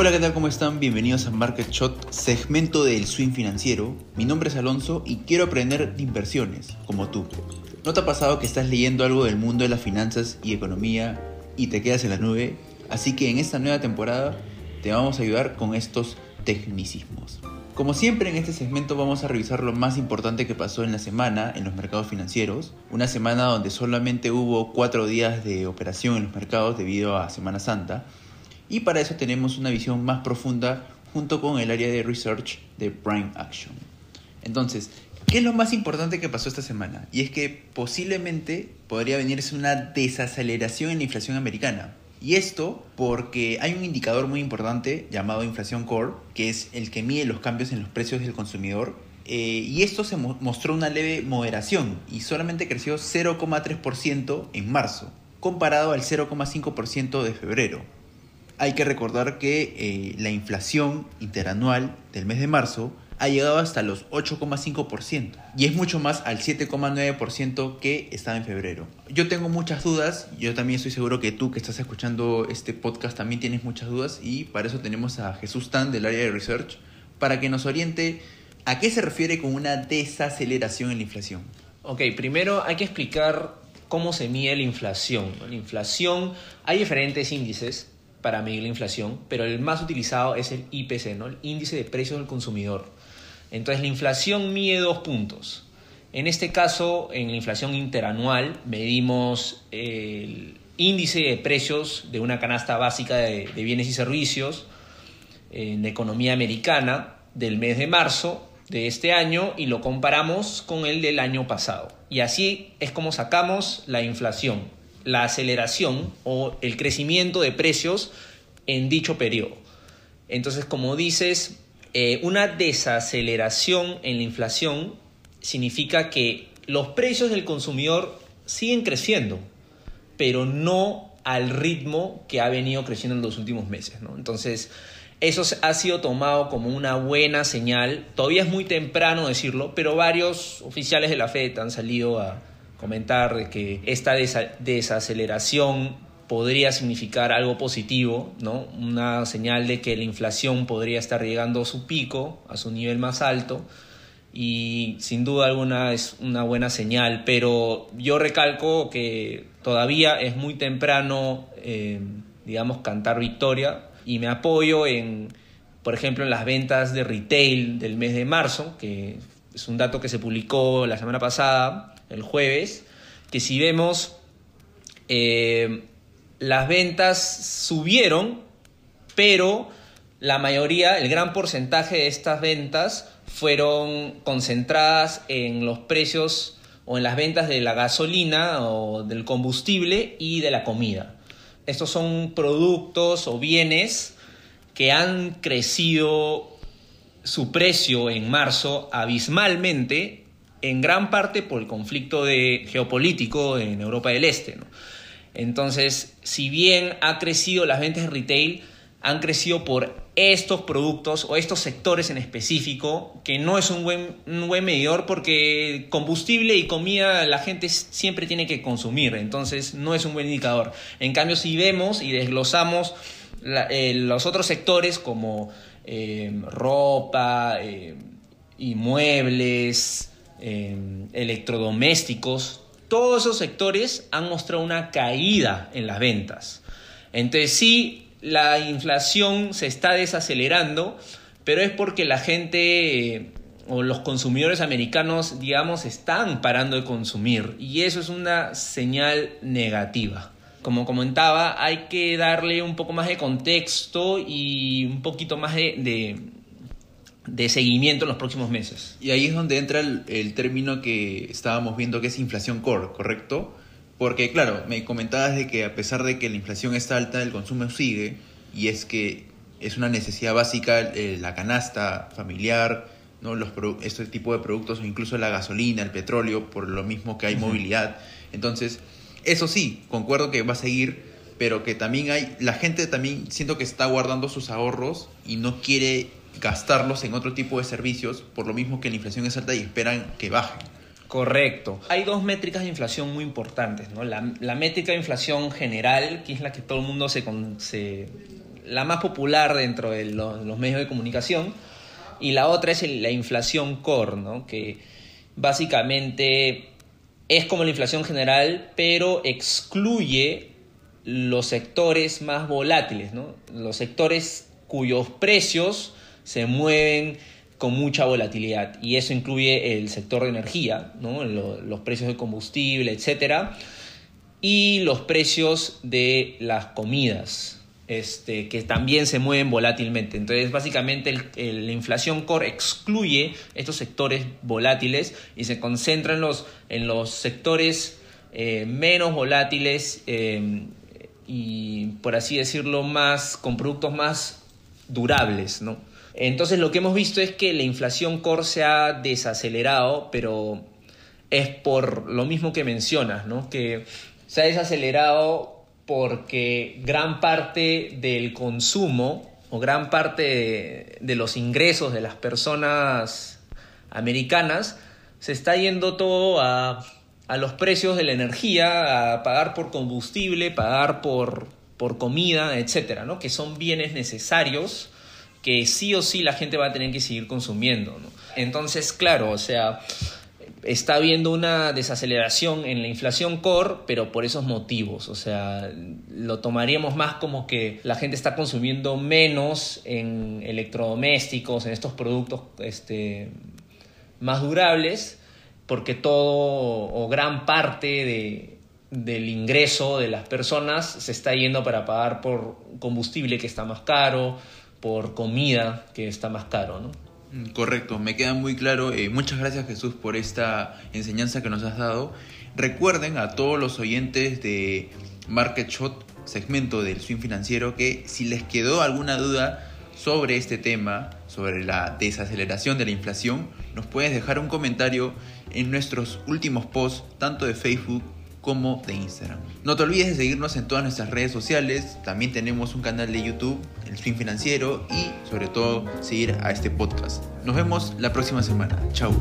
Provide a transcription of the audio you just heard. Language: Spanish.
Hola, ¿qué tal? ¿Cómo están? Bienvenidos a Market Shot, segmento del swing financiero. Mi nombre es Alonso y quiero aprender de inversiones, como tú. ¿No te ha pasado que estás leyendo algo del mundo de las finanzas y economía y te quedas en la nube? Así que en esta nueva temporada te vamos a ayudar con estos tecnicismos. Como siempre en este segmento vamos a revisar lo más importante que pasó en la semana en los mercados financieros, una semana donde solamente hubo cuatro días de operación en los mercados debido a Semana Santa, y para eso tenemos una visión más profunda junto con el área de research de Prime Action. Entonces, ¿qué es lo más importante que pasó esta semana? Y es que posiblemente podría venirse una desaceleración en la inflación americana. Y esto porque hay un indicador muy importante llamado inflación core, que es el que mide los cambios en los precios del consumidor. Eh, y esto se mostró una leve moderación y solamente creció 0,3% en marzo, comparado al 0,5% de febrero hay que recordar que eh, la inflación interanual del mes de marzo ha llegado hasta los 8,5% y es mucho más al 7,9% que estaba en febrero. Yo tengo muchas dudas, yo también estoy seguro que tú que estás escuchando este podcast también tienes muchas dudas y para eso tenemos a Jesús Tan del área de research para que nos oriente a qué se refiere con una desaceleración en la inflación. Ok, primero hay que explicar cómo se mide la inflación. La inflación, hay diferentes índices, para medir la inflación, pero el más utilizado es el IPC, ¿no? el índice de precios del consumidor. Entonces la inflación mide dos puntos. En este caso, en la inflación interanual, medimos el índice de precios de una canasta básica de, bienes y servicios en economía americana del mes de marzo de este año y lo comparamos con el del año pasado. Y así es como sacamos la inflación la aceleración o el crecimiento de precios en dicho periodo. Entonces, como dices, eh, una desaceleración en la inflación significa que los precios del consumidor siguen creciendo, pero no al ritmo que ha venido creciendo en los últimos meses. Entonces, eso ha sido tomado como una buena señal. Todavía es muy temprano decirlo, pero varios oficiales de la Fed han salido a, comentar que esta desaceleración podría significar algo positivo, ¿no? Una señal de que la inflación podría estar llegando a su pico, a su nivel más alto, y sin duda alguna es una buena señal, pero yo recalco que todavía es muy temprano, eh, digamos, cantar victoria, y me apoyo en, por ejemplo, en las ventas de retail del mes de marzo, que es un dato que se publicó la semana pasada, el jueves, que si vemos eh, las ventas subieron, pero la mayoría, el gran porcentaje de estas ventas fueron concentradas en los precios o en las ventas de la gasolina o del combustible y de la comida. Estos son productos o bienes que han crecido su precio en marzo abismalmente en gran parte por el conflicto de, geopolítico en Europa del Este. Entonces, si bien ha crecido las ventas de retail, han crecido por estos productos o estos sectores en específico, que no es un buen, un buen medidor porque combustible y comida la gente siempre tiene que consumir, entonces no es un buen indicador. En cambio, si vemos y desglosamos eh, los otros sectores como eh, ropa, eh, y muebles, electrodomésticos, todos esos sectores han mostrado una caída en las ventas. Entonces sí, la inflación se está desacelerando, pero es porque la gente eh, o los consumidores americanos, digamos, están parando de consumir y eso es una señal negativa. Como comentaba, hay que darle un poco más de contexto y un poquito más de seguimiento en los próximos meses. Y ahí es donde entra el, término que estábamos viendo que es inflación core, ¿correcto? Porque claro, me comentabas de que a pesar de que la inflación está alta, el consumo sigue y es que es una necesidad básica eh, la canasta familiar, ¿no? Los este tipo de productos o incluso la gasolina, el petróleo, por lo mismo que hay movilidad. Entonces, eso sí, concuerdo que va a seguir, pero que también hay, la gente también siento que está guardando sus ahorros y no quiere gastarlos en otro tipo de servicios, por lo mismo que la inflación es alta y esperan que baje. Correcto. Hay dos métricas de inflación muy importantes. ¿no? La, métrica de inflación general, que es la que todo el mundo se, la más popular dentro de los, medios de comunicación. Y la otra es la inflación core, ¿no? que básicamente es como la inflación general, pero excluye los sectores más volátiles, ¿no? los sectores cuyos precios se mueven con mucha volatilidad y eso incluye el sector de energía, los precios de combustible, etcétera, y los precios de las comidas, este, que también se mueven volátilmente. Entonces, básicamente, la inflación core excluye estos sectores volátiles y se concentra en los, en los sectores eh, menos volátiles eh, y, por así decirlo, más, con productos más durables, ¿no? Entonces, lo que hemos visto es que la inflación core se ha desacelerado, pero es por lo mismo que mencionas, ¿no? Que se ha desacelerado porque gran parte del consumo o gran parte de, los ingresos de las personas americanas se está yendo todo a, a los precios de la energía, a pagar por combustible, pagar por, por comida, etcétera, ¿no? Que son bienes necesarios que sí o sí la gente va a tener que seguir consumiendo. Entonces, claro, o sea, está habiendo una desaceleración en la inflación core, pero por esos motivos. O sea, lo tomaríamos más como que la gente está consumiendo menos en electrodomésticos, en estos productos este, más durables, porque todo o gran parte de, del ingreso de las personas se está yendo para pagar por combustible que está más caro, por comida que está más caro, ¿no? Mm, Correcto, me queda muy claro. Eh, muchas gracias Jesús por esta enseñanza que nos has dado. Recuerden a todos los oyentes de Market Shot, segmento del swing financiero, que si les quedó alguna duda sobre este tema, sobre la desaceleración de la inflación, nos puedes dejar un comentario en nuestros últimos posts, tanto de Facebook como de Instagram. No te olvides de seguirnos en todas nuestras redes sociales, también tenemos un canal de YouTube, el Swing Financiero, y sobre todo seguir a este podcast. Nos vemos la próxima semana. Chao.